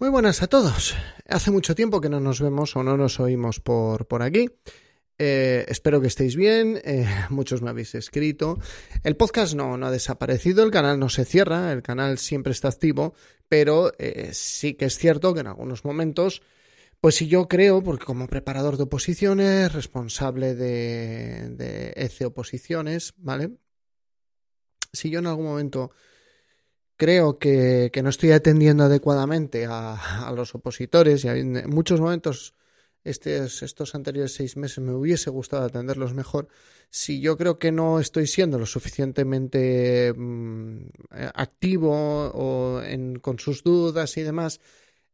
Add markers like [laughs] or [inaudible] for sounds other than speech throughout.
Muy buenas a todos. Hace mucho tiempo que no nos vemos o no nos oímos por, por aquí. Eh, espero que estéis bien. Eh, [laughs] muchos me habéis escrito. El podcast no, no ha desaparecido, el canal no se cierra, el canal siempre está activo, pero eh, sí que es cierto que en algunos momentos, pues si yo creo, porque como preparador de oposiciones, responsable de, de ECE Oposiciones, ¿vale? Si yo en algún momento creo que, no estoy atendiendo adecuadamente a, los opositores y en muchos momentos estos, anteriores seis meses me hubiese gustado atenderlos mejor. Si yo creo que no estoy siendo lo suficientemente mm, activo o con sus dudas y demás,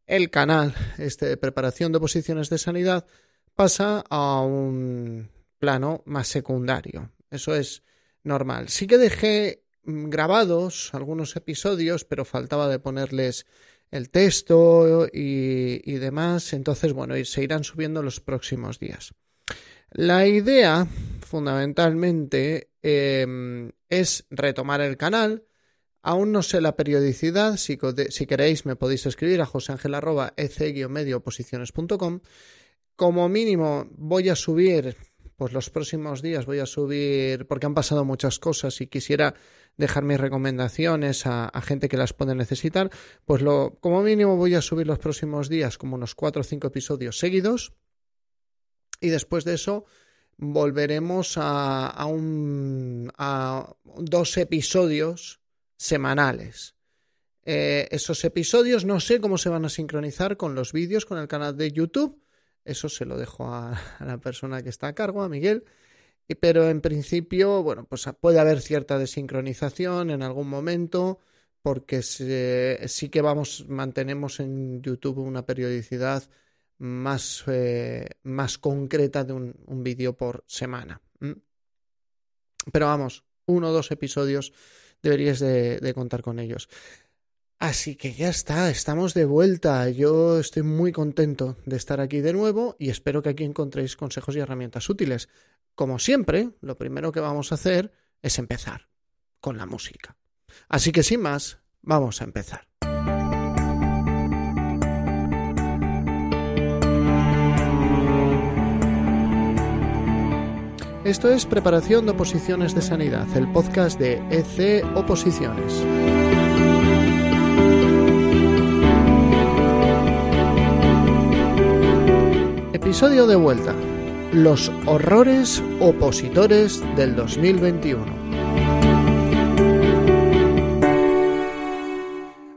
el canal este de preparación de oposiciones de sanidad pasa a un plano más secundario. Eso es normal. Sí que dejé grabados algunos episodios, pero faltaba de ponerles el texto y, demás. Entonces, bueno, se irán subiendo los próximos días. La idea, fundamentalmente, em, es retomar el canal. Aún no sé la periodicidad. Si, si queréis, me podéis escribir a joseangel.ec-medioposiciones.com. Como mínimo, voy a subir, pues los próximos días voy a subir, porque han pasado muchas cosas y quisiera dejar mis recomendaciones a, gente que las puede necesitar, pues lo, como mínimo voy a subir los próximos días como unos cuatro o cinco episodios seguidos y después de eso volveremos a, a, un, a dos episodios semanales. Eh, esos episodios no sé cómo se van a sincronizar con los vídeos, con el canal de YouTube. Eso se lo dejo [laughs] a la persona que está a cargo, a Miguel pero en principio, bueno, pues puede haber cierta desincronización en algún momento, porque sí que vamos, mantenemos en YouTube una periodicidad más, eh, más concreta de un, vídeo por semana. Pero vamos, uno o dos episodios deberías de contar con ellos. Así que ya está, estamos de vuelta. Yo estoy muy contento de estar aquí de nuevo y espero que aquí encontréis consejos y herramientas útiles. Como siempre, lo primero que vamos a hacer es empezar con la música. Así que sin más, vamos a empezar. Esto es Preparación de Oposiciones de Sanidad, el podcast de EC Oposiciones. Episodio de vuelta. Los horrores opositores del 2021.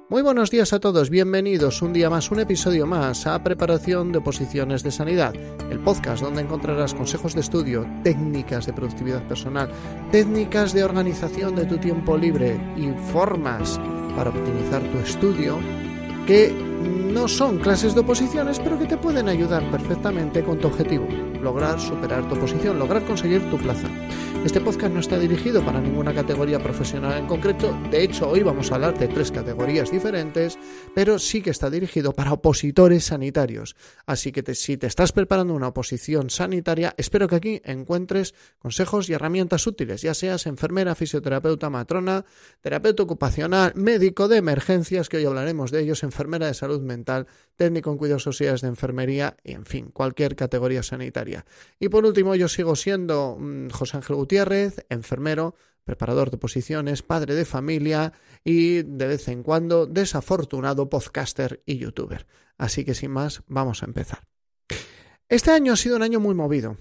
Muy buenos días a todos, bienvenidos un día más, un episodio más a Preparación de Oposiciones de Sanidad, el podcast donde encontrarás consejos de estudio, técnicas de productividad personal, técnicas de organización de tu tiempo libre y formas para optimizar tu estudio que no son clases de oposiciones, pero que te pueden ayudar perfectamente con tu objetivo, lograr superar tu oposición, lograr conseguir tu plaza. Este podcast no está dirigido para ninguna categoría profesional en concreto, de hecho hoy vamos a hablar de tres categorías diferentes, pero sí que está dirigido para opositores sanitarios. Así que si te estás preparando una oposición sanitaria, espero que aquí encuentres consejos y herramientas útiles, ya seas enfermera, fisioterapeuta, matrona, terapeuta ocupacional, médico de emergencias, que hoy hablaremos de ellos, enfermera de salud mental, técnico en cuidados sociales de enfermería y, en fin, cualquier categoría sanitaria. Y por último, yo sigo siendo mm, José Ángel Gutiérrez, enfermero, preparador de posiciones, padre de familia y de vez en cuando desafortunado podcaster y youtuber. Así que sin más, vamos a empezar. Este año ha sido un año muy movido.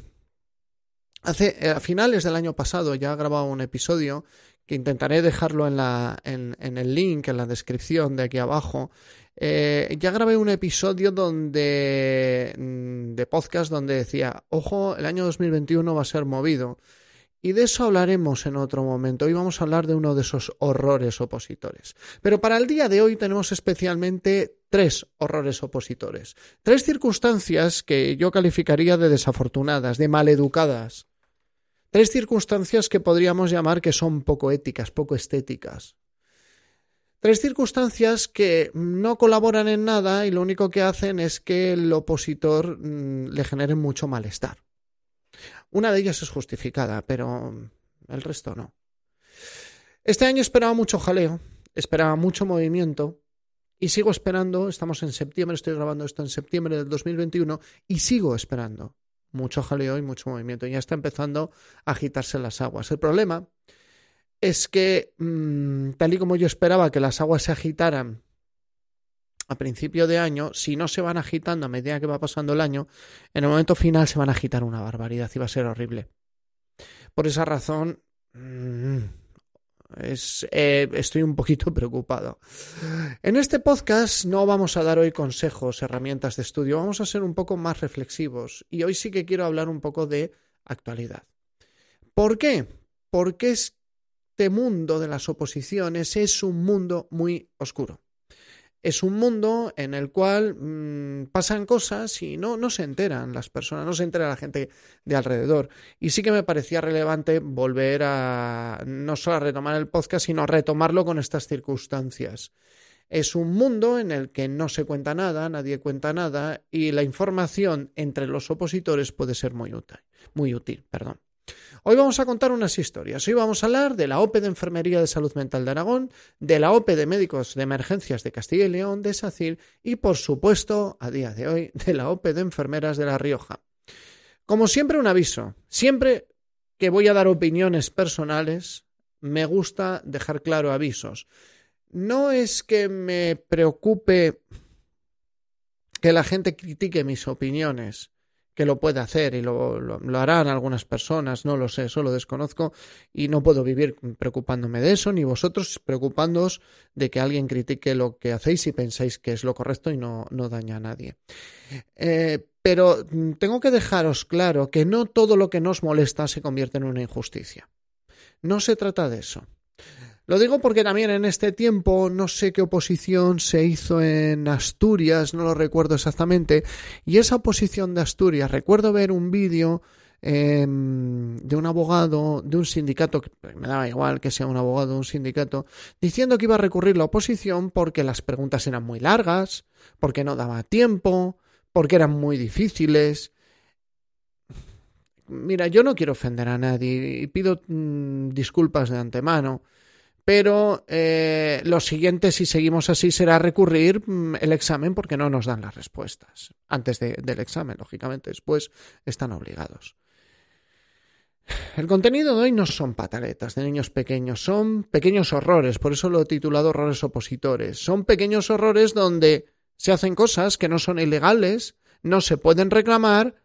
Hace, eh, a finales del año pasado ya he grabado un episodio que intentaré dejarlo en, la, en, el link, en la descripción de aquí abajo. Eh, ya grabé un episodio donde mm, de podcast donde decía, ojo, el año 2021 va a ser movido. Y de eso hablaremos en otro momento. Hoy vamos a hablar de uno de esos horrores opositores. Pero para el día de hoy tenemos especialmente tres horrores opositores. Tres circunstancias que yo calificaría de desafortunadas, de maleducadas. Tres circunstancias que podríamos llamar que son poco éticas, poco estéticas. Tres circunstancias que no colaboran en nada y lo único que hacen es que el opositor mm, le genere mucho malestar. Una de ellas es justificada, pero el resto no. Este año esperaba mucho jaleo, esperaba mucho movimiento Y sigo esperando, estamos en septiembre, estoy grabando esto en septiembre del 2021 y sigo esperando. Mucho jaleo y mucho movimiento. Ya está empezando a agitarse las aguas. El problema es que, mm, tal y como yo esperaba que las aguas se agitaran a principio de año, si no se van agitando a medida que va pasando el año, en el momento final se van a agitar una barbaridad y va a ser horrible. Por esa razón, mm, eh, estoy un poquito [laughs] preocupado. En este podcast no vamos a dar hoy consejos, herramientas de estudio, vamos a ser un poco más reflexivos y hoy sí que quiero hablar un poco de actualidad. ¿Por qué? Porque este mundo de las oposiciones es un mundo muy oscuro es un mundo en el cual mm, pasan cosas y no, no se enteran las personas, no se entera la gente de alrededor. Y sí que me parecía relevante volver a no solo a retomar el podcast, sino a retomarlo con estas circunstancias. Es un mundo en el que no se cuenta nada, nadie cuenta nada, y la información entre los opositores puede ser muy útil. Muy útil perdón. Hoy vamos a contar unas historias. Hoy vamos a hablar de la OPE de Enfermería de Salud Mental de Aragón, de la OPE de Médicos de Emergencias de Castilla y León, de SACIR y, por supuesto, a día de hoy, de la OPE de Enfermeras de La Rioja. Como siempre, un aviso. Siempre que voy a dar opiniones personales, me gusta dejar claro avisos. No es que me preocupe que la gente critique mis opiniones que lo puede hacer y lo, lo, harán algunas personas, no lo sé, eso lo desconozco y no puedo vivir preocupándome de eso, ni vosotros preocupándoos de que alguien critique lo que hacéis y pensáis que es lo correcto y no, no daña a nadie. Eh, pero tengo que dejaros claro que no todo lo que nos molesta se convierte en una injusticia. No se trata de eso. Lo digo porque también en este tiempo no sé qué oposición se hizo en Asturias, no lo recuerdo exactamente, y esa oposición de Asturias, recuerdo ver un vídeo em, de un abogado de un sindicato, me daba igual que sea un abogado de un sindicato, diciendo que iba a recurrir la oposición porque las preguntas eran muy largas, porque no daba tiempo, porque eran muy difíciles. Mira, yo no quiero ofender a nadie y pido mm, disculpas de antemano pero eh, lo siguiente, si seguimos así, será recurrir mm, el examen porque no nos dan las respuestas antes del examen, lógicamente. Después están obligados. El contenido de hoy no son pataletas de niños pequeños, son pequeños horrores, por eso lo he titulado horrores opositores. Son pequeños horrores donde se hacen cosas que no son ilegales, no se pueden reclamar,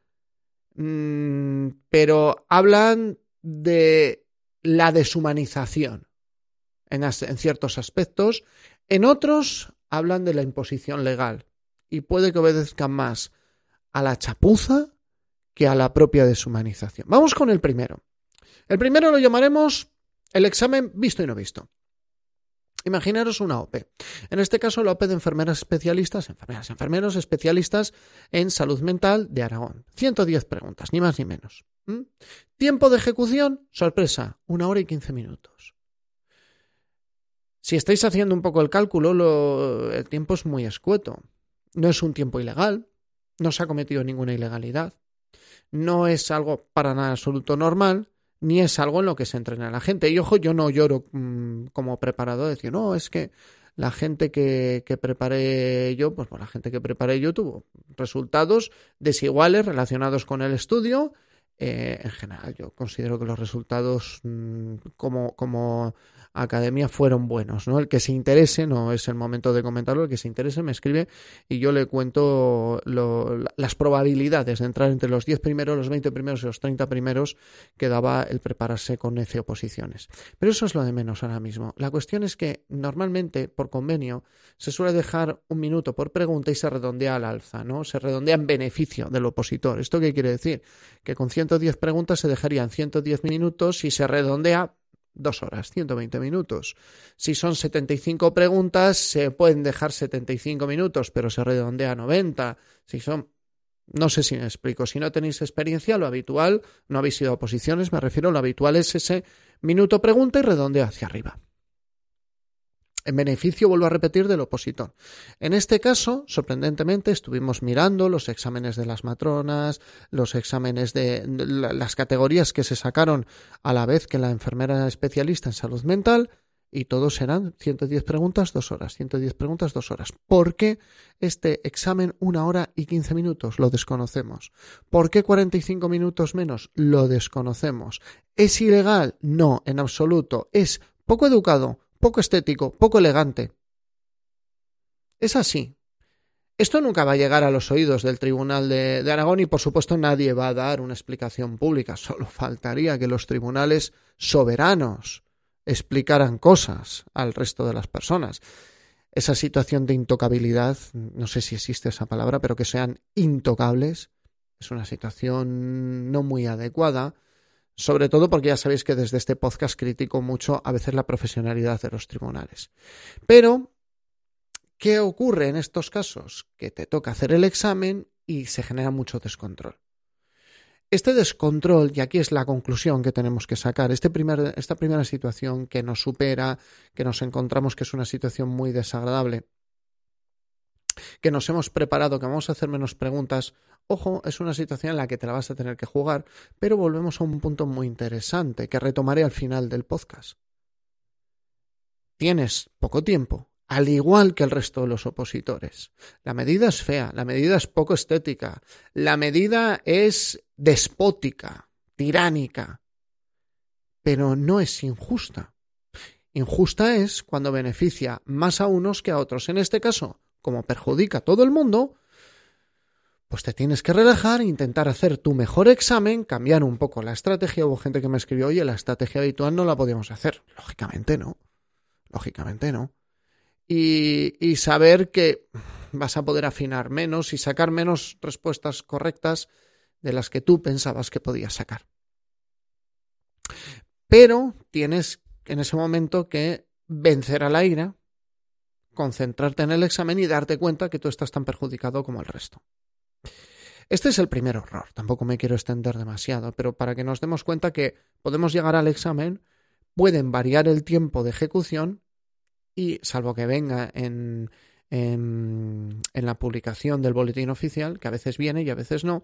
mm, pero hablan de la deshumanización en, ciertos aspectos, en otros hablan de la imposición legal y puede que obedezcan más a la chapuza que a la propia deshumanización. Vamos con el primero. El primero lo llamaremos el examen visto y no visto. Imaginaros una OPE. En este caso, la OPE de enfermeras especialistas, enfermeras, enfermeros especialistas en salud mental de Aragón. 110 preguntas, ni más ni menos. ¿Mm? Tiempo de ejecución, sorpresa, una hora y 15 minutos. Si estáis haciendo un poco el cálculo, el tiempo es muy escueto. No es un tiempo ilegal, no se ha cometido ninguna ilegalidad, no es algo para nada absoluto normal, ni es algo en lo que se entrena la gente. Y ojo, yo no lloro mm, como preparado, decir, no, es que la gente que, que yo, pues, la gente que preparé yo tuvo resultados desiguales relacionados con el estudio. Eh, en general, yo considero que los resultados mm, como, como academia fueron buenos, ¿no? El que se interese, no es el momento de comentarlo, el que se interese me escribe y yo le cuento las probabilidades de entrar entre los 10 primeros, los 20 primeros y los 30 primeros que daba el prepararse con nece oposiciones. Pero eso es lo de menos ahora mismo. La cuestión es que normalmente, por convenio, se suele dejar un minuto por pregunta y se redondea al alza, ¿no? Se redondea en beneficio del opositor. ¿Esto qué quiere decir? Que con 110 preguntas se dejarían 110 minutos y se redondea dos horas, 120 minutos. Si son 75 preguntas, se pueden dejar 75 minutos, pero se redondea a 90. Si son, no sé si me explico, si no tenéis experiencia, lo habitual, no habéis ido a oposiciones, me refiero, lo habitual es ese minuto pregunta y redondea hacia arriba en beneficio, vuelvo a repetir, del opositor. En este caso, sorprendentemente, estuvimos mirando los exámenes de las matronas, los exámenes de, las categorías que se sacaron a la vez que la enfermera especialista en salud mental, y todos serán 110 preguntas, dos horas, 110 preguntas, dos horas. ¿Por qué este examen una hora y 15 minutos? Lo desconocemos. ¿Por qué 45 minutos menos? Lo desconocemos. ¿Es ilegal? No, en absoluto. Es poco educado, poco estético, poco elegante. Es así. Esto nunca va a llegar a los oídos del Tribunal de, Aragón y por supuesto nadie va a dar una explicación pública. Solo faltaría que los tribunales soberanos explicaran cosas al resto de las personas. Esa situación de intocabilidad, no sé si existe esa palabra, pero que sean intocables, es una situación no muy adecuada, sobre todo porque ya sabéis que desde este podcast critico mucho a veces la profesionalidad de los tribunales. Pero, ¿qué ocurre en estos casos? Que te toca hacer el examen y se genera mucho descontrol. Este descontrol, y aquí es la conclusión que tenemos que sacar, este primer, esta primera situación que nos supera, que nos encontramos que es una situación muy desagradable, que nos hemos preparado, que vamos a hacer menos preguntas, ojo, es una situación en la que te la vas a tener que jugar, pero volvemos a un punto muy interesante que retomaré al final del podcast. Tienes poco tiempo, al igual que el resto de los opositores. La medida es fea, la medida es poco estética, la medida es despótica, tiránica, pero no es injusta. Injusta es cuando beneficia más a unos que a otros. En este caso, como perjudica a todo el mundo, pues te tienes que relajar e intentar hacer tu mejor examen, cambiar un poco la estrategia. Hubo gente que me escribió, oye, la estrategia habitual no la podíamos hacer. Lógicamente no. Lógicamente no y, saber que vas a poder afinar menos y sacar menos respuestas correctas de las que tú pensabas que podías sacar. Pero tienes en ese momento que vencer a la ira, concentrarte en el examen y darte cuenta que tú estás tan perjudicado como el resto. Este es el primer horror, tampoco me quiero extender demasiado, pero para que nos demos cuenta que podemos llegar al examen, pueden variar el tiempo de ejecución y salvo que venga en, en, la publicación del boletín oficial, que a veces viene y a veces no,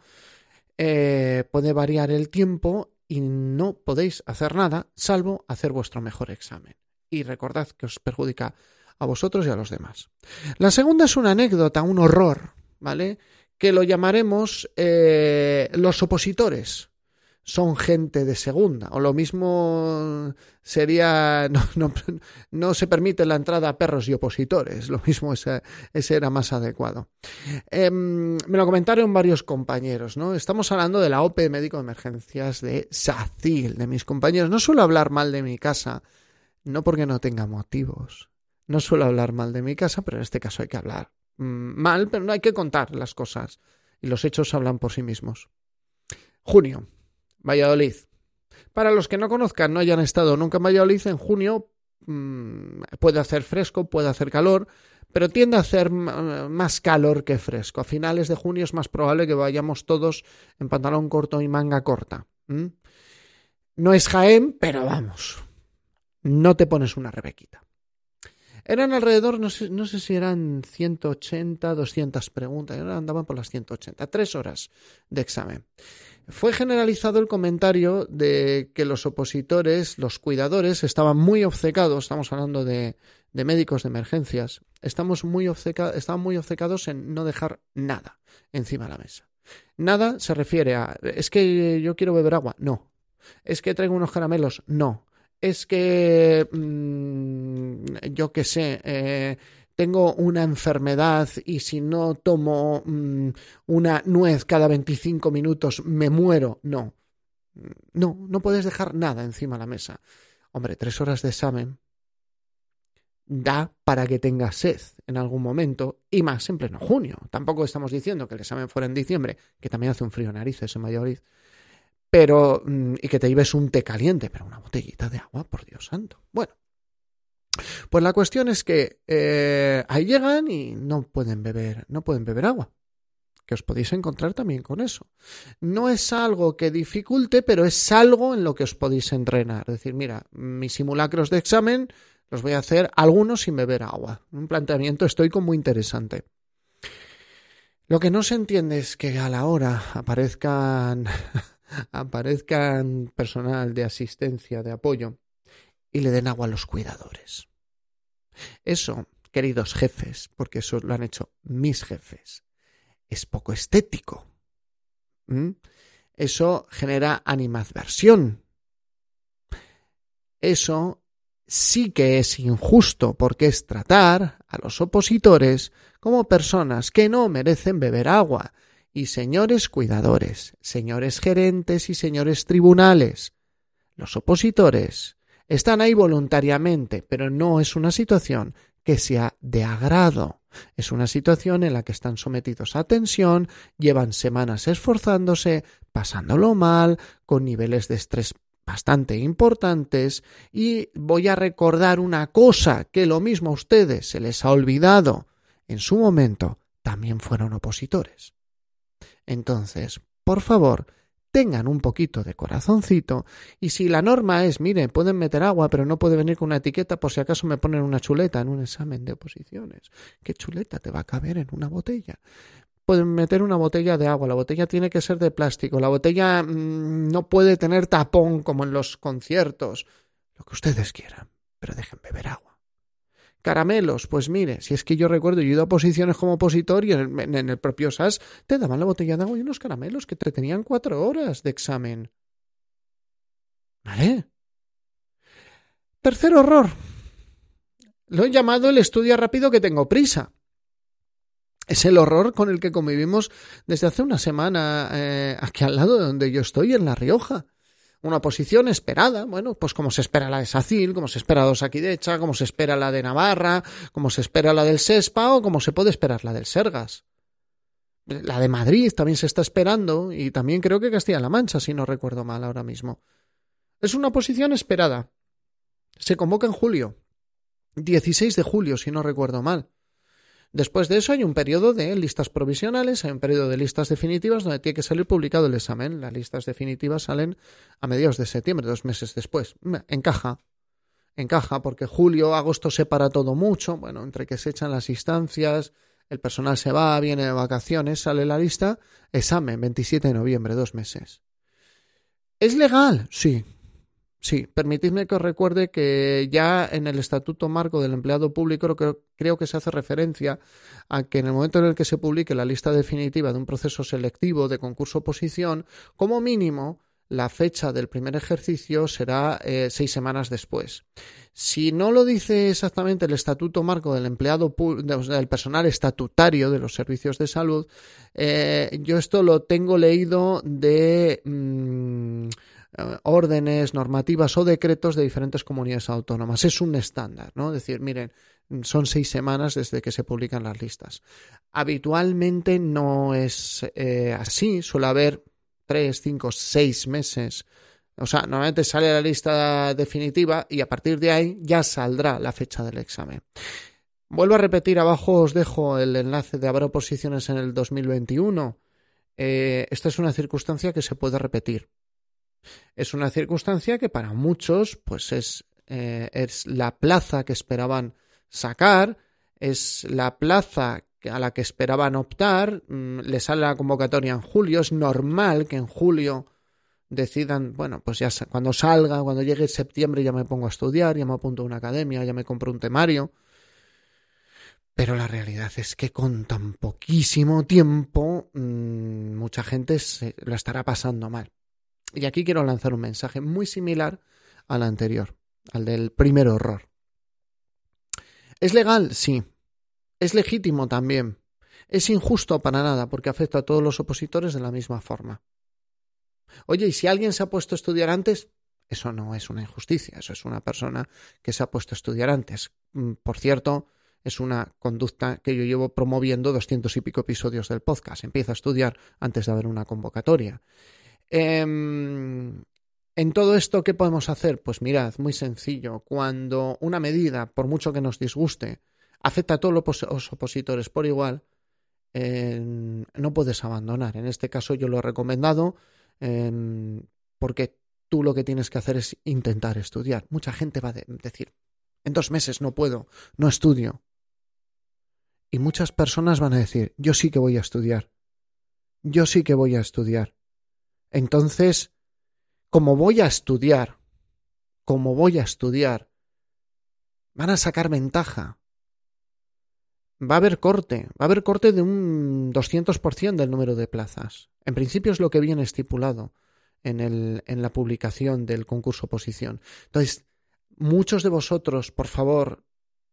eh, puede variar el tiempo y no podéis hacer nada salvo hacer vuestro mejor examen. Y recordad que os perjudica a vosotros y a los demás. La segunda es una anécdota, un horror, ¿vale? Que lo llamaremos eh, los opositores son gente de segunda. O lo mismo sería, [laughs] no, se permite la entrada a perros y opositores. Lo mismo ese, era más adecuado. Em, me lo comentaron varios compañeros, ¿no? Estamos hablando de la OPE Médico de Emergencias de SACIL, de mis compañeros. No suelo hablar mal de mi casa, no porque no tenga motivos. No suelo hablar mal de mi casa, pero en este caso hay que hablar mm, mal, pero no hay que contar las cosas. Y los hechos hablan por sí mismos. Junio, Valladolid. Para los que no conozcan, no hayan estado nunca en Valladolid, en junio mmm, puede hacer fresco, puede hacer calor, pero tiende a hacer más calor que fresco. A finales de junio es más probable que vayamos todos en pantalón corto y manga corta. No es Jaén, pero vamos, no te pones una rebequita. Eran alrededor, no sé, no sé si eran 180, 200 preguntas, andaban por las 180, tres horas de examen. Fue generalizado el comentario de que los opositores, los cuidadores, estaban muy obcecados, estamos hablando de, de médicos de emergencias, estamos muy estaban muy obcecados en no dejar nada encima de la mesa. Nada se refiere a, es que yo quiero beber agua, no. Es que traigo unos caramelos, no. Es que, mmm, yo qué sé, eh, tengo una enfermedad y si no tomo mm, una nuez cada 25 minutos me muero. No, no, no puedes dejar nada encima de la mesa. Hombre, tres horas de examen da para que tengas sed en algún momento y más en pleno junio. Tampoco estamos diciendo que el examen fuera en diciembre, que también hace un frío narices en Valladolid, pero mm, y que te lleves un té caliente, pero una botellita de agua, por Dios santo. Bueno, pues la cuestión es que eh, ahí llegan y no pueden beber, no pueden beber agua. Que os podéis encontrar también con eso. No es algo que dificulte, pero es algo en lo que os podéis entrenar. Es decir, mira, mis simulacros de examen los voy a hacer algunos sin beber agua. Un planteamiento estoico muy interesante. Lo que no se entiende es que a la hora aparezcan [laughs] aparezcan personal de asistencia, de apoyo, y le den agua a los cuidadores. Eso, queridos jefes, porque eso lo han hecho mis jefes, es poco estético. Eso genera animadversión. Eso sí que es injusto porque es tratar a los opositores como personas que no merecen beber agua. Y señores cuidadores, señores gerentes y señores tribunales, los opositores están ahí voluntariamente, pero no es una situación que sea de agrado. Es una situación en la que están sometidos a tensión, llevan semanas esforzándose, pasándolo mal, con niveles de estrés bastante importantes y voy a recordar una cosa que lo mismo a ustedes se les ha olvidado. En su momento también fueron opositores. Entonces, por favor, tengan un poquito de corazoncito y si la norma es, mire, pueden meter agua, pero no puede venir con una etiqueta por si acaso me ponen una chuleta en un examen de oposiciones. ¿Qué chuleta te va a caber en una botella? pueden meter una botella de agua, la botella tiene que ser de plástico, la botella mm, no puede tener tapón como en los conciertos, lo que ustedes quieran, pero dejen beber agua. Caramelos, pues mire, si es que yo recuerdo, yo he ido a posiciones como opositor y en el, propio SAS te daban la botella de agua y unos caramelos que te tenían cuatro horas de examen. ¿Vale? Tercer horror. Lo he llamado el estudio rápido que tengo prisa. Es el horror con el que convivimos desde hace una semana eh, aquí al lado de donde yo estoy, en La Rioja. Una posición esperada, bueno, pues como se espera la de Sacil, como se espera la de Osaquidecha, como se espera la de Navarra, como se espera la del Sespa o como se puede esperar la del Sergas. La de Madrid también se está esperando y también creo que Castilla-La Mancha, si no recuerdo mal ahora mismo. Es una posición esperada. Se convoca en julio. 16 de julio, si no recuerdo mal. Después de eso hay un periodo de listas provisionales, hay un periodo de listas definitivas donde tiene que salir publicado el examen. Las listas definitivas salen a mediados de septiembre, dos meses después. Encaja, encaja, porque julio, agosto se para todo mucho. Bueno, entre que se echan las instancias, el personal se va, viene de vacaciones, sale la lista, examen, 27 de noviembre, dos meses. ¿Es legal? Sí, Sí, permitidme que os recuerde que ya en el Estatuto Marco del Empleado Público creo, creo, que se hace referencia a que en el momento en el que se publique la lista definitiva de un proceso selectivo de concurso-oposición, como mínimo la fecha del primer ejercicio será eh, seis semanas después. Si no lo dice exactamente el Estatuto Marco del Empleado del Personal Estatutario de los Servicios de Salud, eh, yo esto lo tengo leído de. Mm, órdenes, normativas o decretos de diferentes comunidades autónomas. Es un estándar, ¿no? Decir, miren, son seis semanas desde que se publican las listas. Habitualmente no es eh, así, suele haber tres, cinco, seis meses. O sea, normalmente sale la lista definitiva y a partir de ahí ya saldrá la fecha del examen. Vuelvo a repetir, abajo os dejo el enlace de haber oposiciones en el 2021. Eh, esta es una circunstancia que se puede repetir. Es una circunstancia que para muchos, pues es, eh, es la plaza que esperaban sacar, es la plaza a la que esperaban optar, mm, le sale la convocatoria en julio, es normal que en julio decidan, bueno, pues ya cuando salga, cuando llegue septiembre ya me pongo a estudiar, ya me apunto a una academia, ya me compro un temario. Pero la realidad es que con tan poquísimo tiempo mm, mucha gente se lo estará pasando mal. Y aquí quiero lanzar un mensaje muy similar al anterior, al del primer horror. ¿Es legal? Sí. ¿Es legítimo también? Es injusto para nada porque afecta a todos los opositores de la misma forma. Oye, ¿y si alguien se ha puesto a estudiar antes? Eso no es una injusticia, eso es una persona que se ha puesto a estudiar antes. Mm, por cierto, es una conducta que yo llevo promoviendo doscientos y pico episodios del podcast. Empieza a estudiar antes de haber una convocatoria. Em, en todo esto, ¿qué podemos hacer? Pues mirad, muy sencillo. Cuando una medida, por mucho que nos disguste, afecta a todos los opositores por igual, no puedes abandonar. En este caso yo lo he recomendado em, porque tú lo que tienes que hacer es intentar estudiar. Mucha gente va a decir, en dos meses no puedo, no estudio. Y muchas personas van a decir, yo sí que voy a estudiar. Yo sí que voy a estudiar. Entonces, como voy a estudiar, como voy a estudiar, van a sacar ventaja. Va a haber corte, va a haber corte de un 200% del número de plazas. En principio es lo que viene estipulado en, en la publicación del concurso oposición. Entonces, muchos de vosotros, por favor,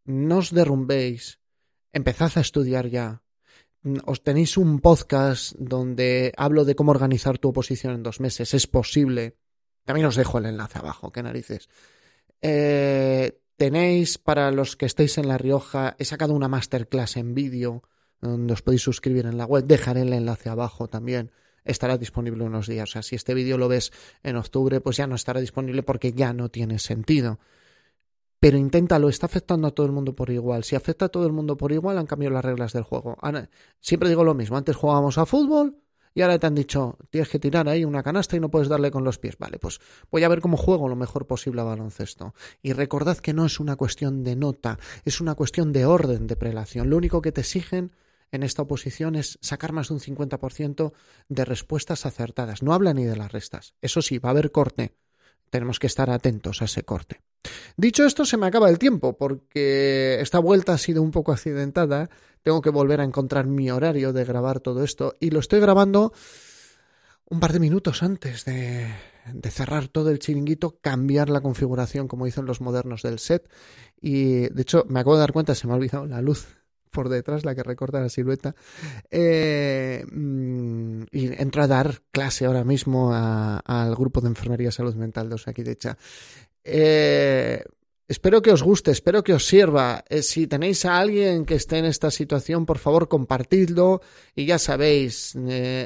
no os derrumbéis, empezad a estudiar ya. Os tenéis un podcast donde hablo de cómo organizar tu oposición en dos meses. Es posible. También os dejo el enlace abajo, qué narices. Eh, tenéis, para los que estéis en La Rioja, he sacado una masterclass en vídeo donde os podéis suscribir en la web. Dejaré el enlace abajo también. Estará disponible unos días. O sea, si este vídeo lo ves en octubre, pues ya no estará disponible porque ya no tiene sentido pero inténtalo, está afectando a todo el mundo por igual. Si afecta a todo el mundo por igual, han cambiado las reglas del juego. siempre digo lo mismo, antes jugábamos a fútbol y ahora te han dicho, tienes que tirar ahí una canasta y no puedes darle con los pies. Vale, pues voy a ver cómo juego lo mejor posible a baloncesto. Y recordad que no es una cuestión de nota, es una cuestión de orden de prelación. Lo único que te exigen en esta oposición es sacar más de un 50% de respuestas acertadas. No habla ni de las restas. Eso sí, va a haber corte tenemos que estar atentos a ese corte. Dicho esto, se me acaba el tiempo porque esta vuelta ha sido un poco accidentada. Tengo que volver a encontrar mi horario de grabar todo esto y lo estoy grabando un par de minutos antes de, cerrar todo el chiringuito, cambiar la configuración como dicen los modernos del set. Y de hecho, me acabo de dar cuenta, se me ha olvidado la luz por detrás, la que recorta la silueta. Eh, mm, y entro a dar clase ahora mismo al grupo de enfermería salud mental de Osakidecha. Eh, espero que os guste, espero que os sirva. Eh, si tenéis a alguien que esté en esta situación, por favor, compartidlo y ya sabéis,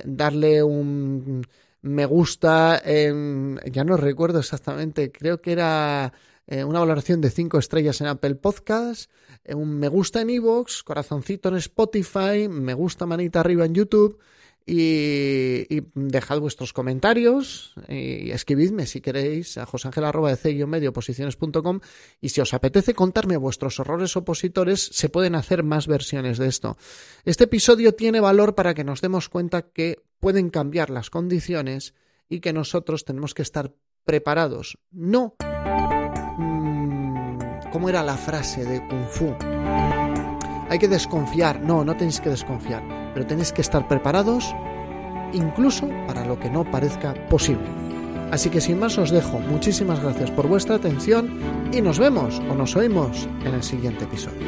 darle un me gusta, ya no recuerdo exactamente, creo que era una valoración de 5 estrellas en Apple Podcast eh, un me gusta en iVoox, corazoncito en Spotify, me gusta manita arriba en YouTube y, dejad vuestros comentarios y escribidme si queréis a josangel.com y si os apetece contarme vuestros horrores opositores se pueden hacer más versiones de esto. Este episodio tiene valor para que nos demos cuenta que pueden cambiar las condiciones y que nosotros tenemos que estar preparados. No ¿Cómo era la frase de Kung Fu? Hay que desconfiar. No, no tenéis que desconfiar, pero tenéis que estar preparados incluso para lo que no parezca posible. Así que sin más os dejo. Muchísimas gracias por vuestra atención y nos vemos o nos oímos en el siguiente episodio.